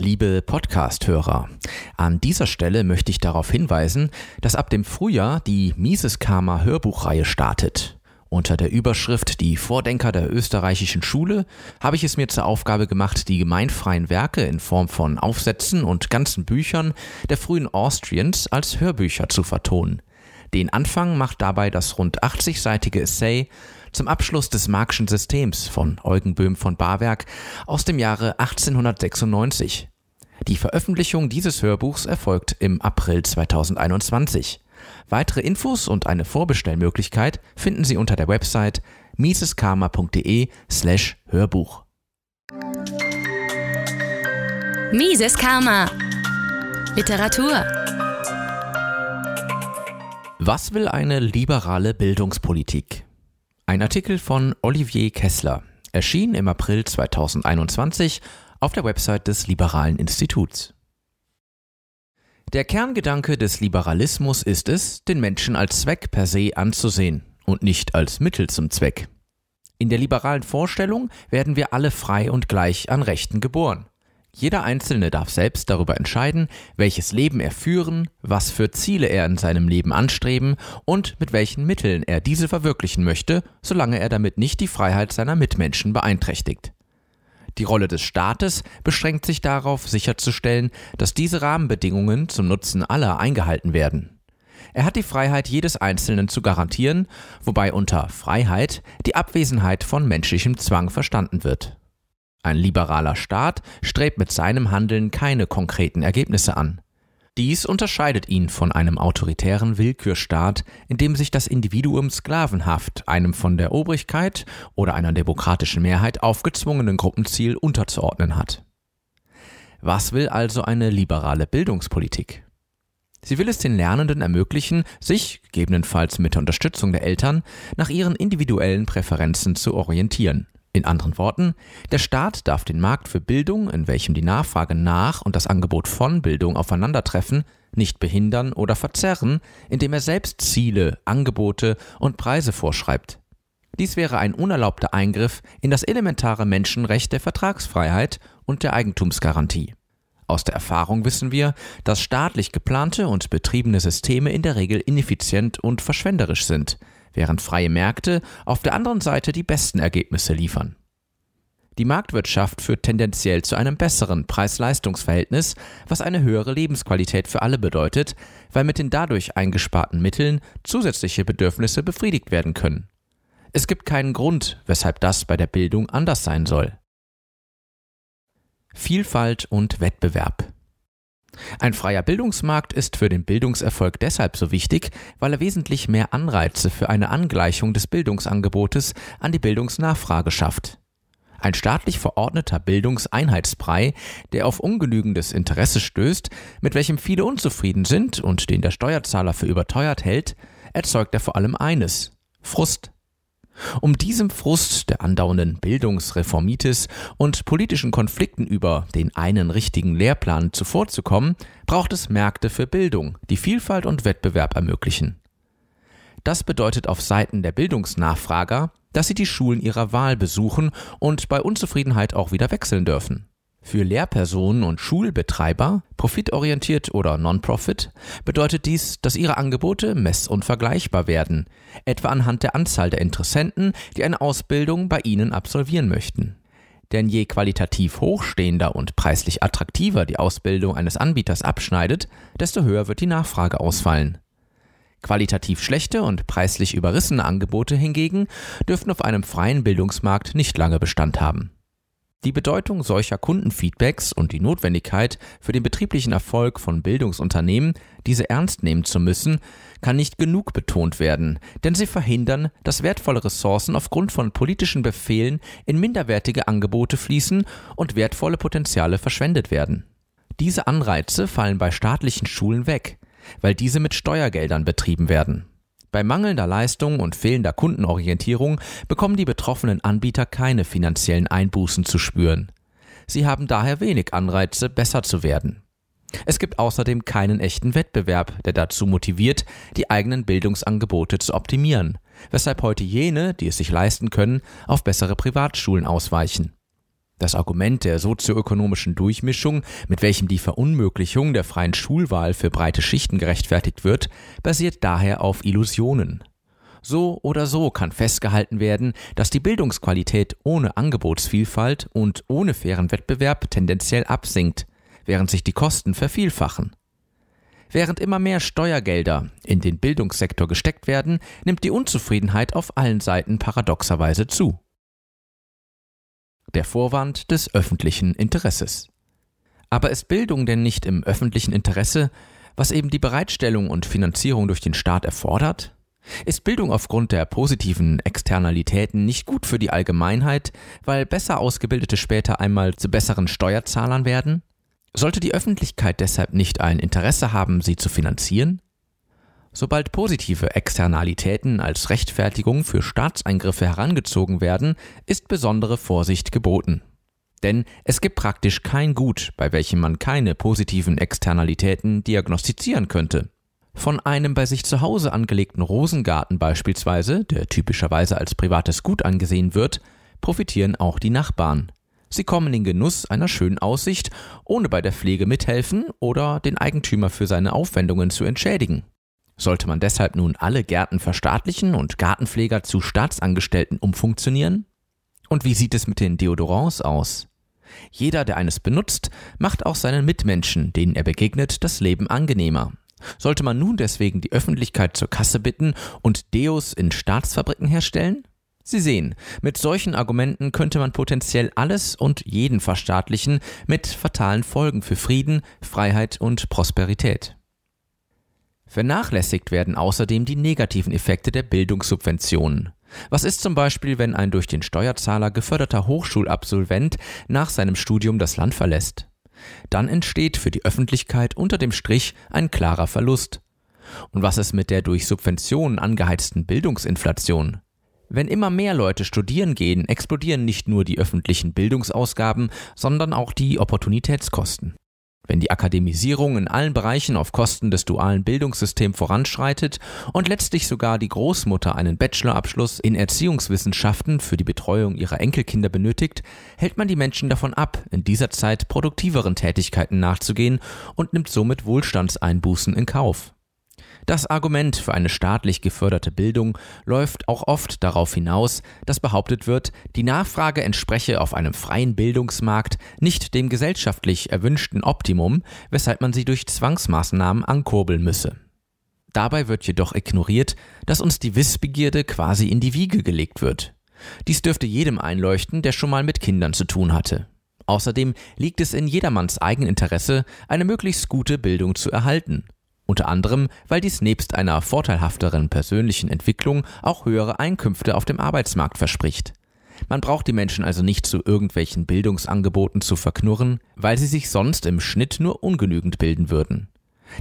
Liebe Podcast-Hörer, an dieser Stelle möchte ich darauf hinweisen, dass ab dem Frühjahr die Mises Karma Hörbuchreihe startet. Unter der Überschrift Die Vordenker der österreichischen Schule habe ich es mir zur Aufgabe gemacht, die gemeinfreien Werke in Form von Aufsätzen und ganzen Büchern der frühen Austrians als Hörbücher zu vertonen. Den Anfang macht dabei das rund 80-seitige Essay zum Abschluss des Marxischen Systems von Eugen Böhm von Barwerk aus dem Jahre 1896. Die Veröffentlichung dieses Hörbuchs erfolgt im April 2021. Weitere Infos und eine Vorbestellmöglichkeit finden Sie unter der Website miseskarma.de slash Hörbuch. Mises Karma Literatur Was will eine liberale Bildungspolitik? Ein Artikel von Olivier Kessler erschien im April 2021 auf der Website des Liberalen Instituts. Der Kerngedanke des Liberalismus ist es, den Menschen als Zweck per se anzusehen und nicht als Mittel zum Zweck. In der liberalen Vorstellung werden wir alle frei und gleich an Rechten geboren. Jeder Einzelne darf selbst darüber entscheiden, welches Leben er führen, was für Ziele er in seinem Leben anstreben und mit welchen Mitteln er diese verwirklichen möchte, solange er damit nicht die Freiheit seiner Mitmenschen beeinträchtigt. Die Rolle des Staates beschränkt sich darauf, sicherzustellen, dass diese Rahmenbedingungen zum Nutzen aller eingehalten werden. Er hat die Freiheit jedes Einzelnen zu garantieren, wobei unter Freiheit die Abwesenheit von menschlichem Zwang verstanden wird. Ein liberaler Staat strebt mit seinem Handeln keine konkreten Ergebnisse an. Dies unterscheidet ihn von einem autoritären Willkürstaat, in dem sich das Individuum sklavenhaft einem von der Obrigkeit oder einer demokratischen Mehrheit aufgezwungenen Gruppenziel unterzuordnen hat. Was will also eine liberale Bildungspolitik? Sie will es den Lernenden ermöglichen, sich, gegebenenfalls mit der Unterstützung der Eltern, nach ihren individuellen Präferenzen zu orientieren in anderen Worten, der Staat darf den Markt für Bildung, in welchem die Nachfrage nach und das Angebot von Bildung aufeinandertreffen, nicht behindern oder verzerren, indem er selbst Ziele, Angebote und Preise vorschreibt. Dies wäre ein unerlaubter Eingriff in das elementare Menschenrecht der Vertragsfreiheit und der Eigentumsgarantie. Aus der Erfahrung wissen wir, dass staatlich geplante und betriebene Systeme in der Regel ineffizient und verschwenderisch sind, während freie Märkte auf der anderen Seite die besten Ergebnisse liefern. Die Marktwirtschaft führt tendenziell zu einem besseren Preis-Leistungs-Verhältnis, was eine höhere Lebensqualität für alle bedeutet, weil mit den dadurch eingesparten Mitteln zusätzliche Bedürfnisse befriedigt werden können. Es gibt keinen Grund, weshalb das bei der Bildung anders sein soll. Vielfalt und Wettbewerb ein freier Bildungsmarkt ist für den Bildungserfolg deshalb so wichtig, weil er wesentlich mehr Anreize für eine Angleichung des Bildungsangebotes an die Bildungsnachfrage schafft. Ein staatlich verordneter Bildungseinheitsbrei, der auf ungenügendes Interesse stößt, mit welchem viele unzufrieden sind und den der Steuerzahler für überteuert hält, erzeugt er vor allem eines Frust. Um diesem Frust der andauernden Bildungsreformitis und politischen Konflikten über den einen richtigen Lehrplan zuvorzukommen, braucht es Märkte für Bildung, die Vielfalt und Wettbewerb ermöglichen. Das bedeutet auf Seiten der Bildungsnachfrager, dass sie die Schulen ihrer Wahl besuchen und bei Unzufriedenheit auch wieder wechseln dürfen. Für Lehrpersonen und Schulbetreiber, profitorientiert oder non-profit, bedeutet dies, dass ihre Angebote mess- und vergleichbar werden, etwa anhand der Anzahl der Interessenten, die eine Ausbildung bei ihnen absolvieren möchten. Denn je qualitativ hochstehender und preislich attraktiver die Ausbildung eines Anbieters abschneidet, desto höher wird die Nachfrage ausfallen. Qualitativ schlechte und preislich überrissene Angebote hingegen dürften auf einem freien Bildungsmarkt nicht lange Bestand haben. Die Bedeutung solcher Kundenfeedbacks und die Notwendigkeit für den betrieblichen Erfolg von Bildungsunternehmen, diese ernst nehmen zu müssen, kann nicht genug betont werden, denn sie verhindern, dass wertvolle Ressourcen aufgrund von politischen Befehlen in minderwertige Angebote fließen und wertvolle Potenziale verschwendet werden. Diese Anreize fallen bei staatlichen Schulen weg, weil diese mit Steuergeldern betrieben werden. Bei mangelnder Leistung und fehlender Kundenorientierung bekommen die betroffenen Anbieter keine finanziellen Einbußen zu spüren. Sie haben daher wenig Anreize, besser zu werden. Es gibt außerdem keinen echten Wettbewerb, der dazu motiviert, die eigenen Bildungsangebote zu optimieren, weshalb heute jene, die es sich leisten können, auf bessere Privatschulen ausweichen. Das Argument der sozioökonomischen Durchmischung, mit welchem die Verunmöglichung der freien Schulwahl für breite Schichten gerechtfertigt wird, basiert daher auf Illusionen. So oder so kann festgehalten werden, dass die Bildungsqualität ohne Angebotsvielfalt und ohne fairen Wettbewerb tendenziell absinkt, während sich die Kosten vervielfachen. Während immer mehr Steuergelder in den Bildungssektor gesteckt werden, nimmt die Unzufriedenheit auf allen Seiten paradoxerweise zu der Vorwand des öffentlichen Interesses. Aber ist Bildung denn nicht im öffentlichen Interesse, was eben die Bereitstellung und Finanzierung durch den Staat erfordert? Ist Bildung aufgrund der positiven Externalitäten nicht gut für die Allgemeinheit, weil besser ausgebildete später einmal zu besseren Steuerzahlern werden? Sollte die Öffentlichkeit deshalb nicht ein Interesse haben, sie zu finanzieren? Sobald positive Externalitäten als Rechtfertigung für Staatseingriffe herangezogen werden, ist besondere Vorsicht geboten. Denn es gibt praktisch kein Gut, bei welchem man keine positiven Externalitäten diagnostizieren könnte. Von einem bei sich zu Hause angelegten Rosengarten beispielsweise, der typischerweise als privates Gut angesehen wird, profitieren auch die Nachbarn. Sie kommen in Genuss einer schönen Aussicht, ohne bei der Pflege mithelfen oder den Eigentümer für seine Aufwendungen zu entschädigen. Sollte man deshalb nun alle Gärten verstaatlichen und Gartenpfleger zu Staatsangestellten umfunktionieren? Und wie sieht es mit den Deodorants aus? Jeder, der eines benutzt, macht auch seinen Mitmenschen, denen er begegnet, das Leben angenehmer. Sollte man nun deswegen die Öffentlichkeit zur Kasse bitten und Deos in Staatsfabriken herstellen? Sie sehen, mit solchen Argumenten könnte man potenziell alles und jeden verstaatlichen mit fatalen Folgen für Frieden, Freiheit und Prosperität. Vernachlässigt werden außerdem die negativen Effekte der Bildungssubventionen. Was ist zum Beispiel, wenn ein durch den Steuerzahler geförderter Hochschulabsolvent nach seinem Studium das Land verlässt? Dann entsteht für die Öffentlichkeit unter dem Strich ein klarer Verlust. Und was ist mit der durch Subventionen angeheizten Bildungsinflation? Wenn immer mehr Leute studieren gehen, explodieren nicht nur die öffentlichen Bildungsausgaben, sondern auch die Opportunitätskosten. Wenn die Akademisierung in allen Bereichen auf Kosten des dualen Bildungssystems voranschreitet und letztlich sogar die Großmutter einen Bachelorabschluss in Erziehungswissenschaften für die Betreuung ihrer Enkelkinder benötigt, hält man die Menschen davon ab, in dieser Zeit produktiveren Tätigkeiten nachzugehen und nimmt somit Wohlstandseinbußen in Kauf. Das Argument für eine staatlich geförderte Bildung läuft auch oft darauf hinaus, dass behauptet wird, die Nachfrage entspreche auf einem freien Bildungsmarkt nicht dem gesellschaftlich erwünschten Optimum, weshalb man sie durch Zwangsmaßnahmen ankurbeln müsse. Dabei wird jedoch ignoriert, dass uns die Wissbegierde quasi in die Wiege gelegt wird. Dies dürfte jedem einleuchten, der schon mal mit Kindern zu tun hatte. Außerdem liegt es in jedermanns Eigeninteresse, eine möglichst gute Bildung zu erhalten unter anderem, weil dies nebst einer vorteilhafteren persönlichen Entwicklung auch höhere Einkünfte auf dem Arbeitsmarkt verspricht. Man braucht die Menschen also nicht zu irgendwelchen Bildungsangeboten zu verknurren, weil sie sich sonst im Schnitt nur ungenügend bilden würden.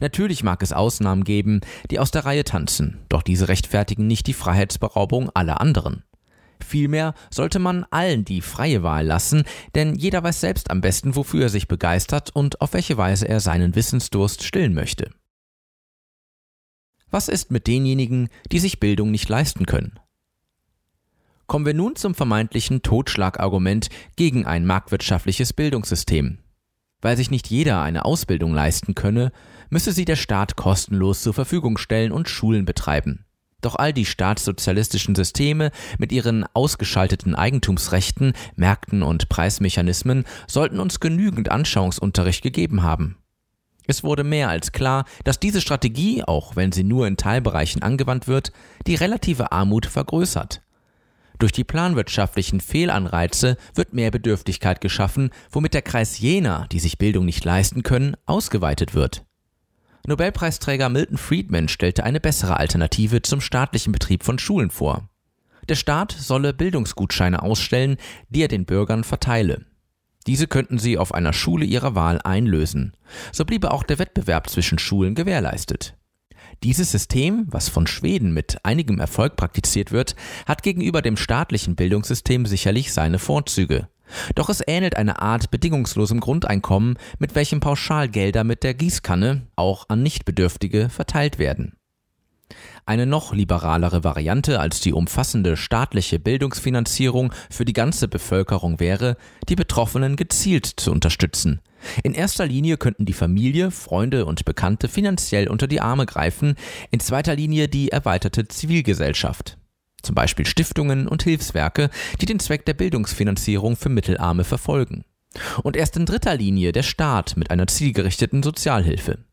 Natürlich mag es Ausnahmen geben, die aus der Reihe tanzen, doch diese rechtfertigen nicht die Freiheitsberaubung aller anderen. Vielmehr sollte man allen die freie Wahl lassen, denn jeder weiß selbst am besten, wofür er sich begeistert und auf welche Weise er seinen Wissensdurst stillen möchte. Was ist mit denjenigen, die sich Bildung nicht leisten können? Kommen wir nun zum vermeintlichen Totschlagargument gegen ein marktwirtschaftliches Bildungssystem. Weil sich nicht jeder eine Ausbildung leisten könne, müsse sie der Staat kostenlos zur Verfügung stellen und Schulen betreiben. Doch all die staatssozialistischen Systeme mit ihren ausgeschalteten Eigentumsrechten, Märkten und Preismechanismen sollten uns genügend Anschauungsunterricht gegeben haben. Es wurde mehr als klar, dass diese Strategie, auch wenn sie nur in Teilbereichen angewandt wird, die relative Armut vergrößert. Durch die planwirtschaftlichen Fehlanreize wird mehr Bedürftigkeit geschaffen, womit der Kreis jener, die sich Bildung nicht leisten können, ausgeweitet wird. Nobelpreisträger Milton Friedman stellte eine bessere Alternative zum staatlichen Betrieb von Schulen vor. Der Staat solle Bildungsgutscheine ausstellen, die er den Bürgern verteile. Diese könnten sie auf einer Schule ihrer Wahl einlösen. So bliebe auch der Wettbewerb zwischen Schulen gewährleistet. Dieses System, was von Schweden mit einigem Erfolg praktiziert wird, hat gegenüber dem staatlichen Bildungssystem sicherlich seine Vorzüge. Doch es ähnelt einer Art bedingungslosem Grundeinkommen, mit welchem Pauschalgelder mit der Gießkanne auch an Nichtbedürftige verteilt werden. Eine noch liberalere Variante als die umfassende staatliche Bildungsfinanzierung für die ganze Bevölkerung wäre, die Betroffenen gezielt zu unterstützen. In erster Linie könnten die Familie, Freunde und Bekannte finanziell unter die Arme greifen, in zweiter Linie die erweiterte Zivilgesellschaft. Zum Beispiel Stiftungen und Hilfswerke, die den Zweck der Bildungsfinanzierung für Mittelarme verfolgen. Und erst in dritter Linie der Staat mit einer zielgerichteten Sozialhilfe.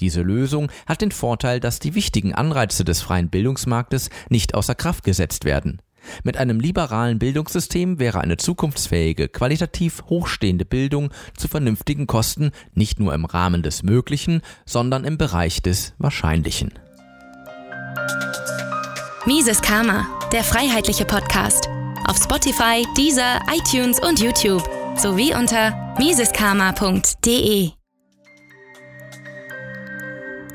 Diese Lösung hat den Vorteil, dass die wichtigen Anreize des freien Bildungsmarktes nicht außer Kraft gesetzt werden. Mit einem liberalen Bildungssystem wäre eine zukunftsfähige, qualitativ hochstehende Bildung zu vernünftigen Kosten nicht nur im Rahmen des Möglichen, sondern im Bereich des Wahrscheinlichen. Mises Karma, der freiheitliche Podcast. Auf Spotify, Deezer, iTunes und YouTube sowie unter miseskarma.de.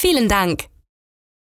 Vielen Dank!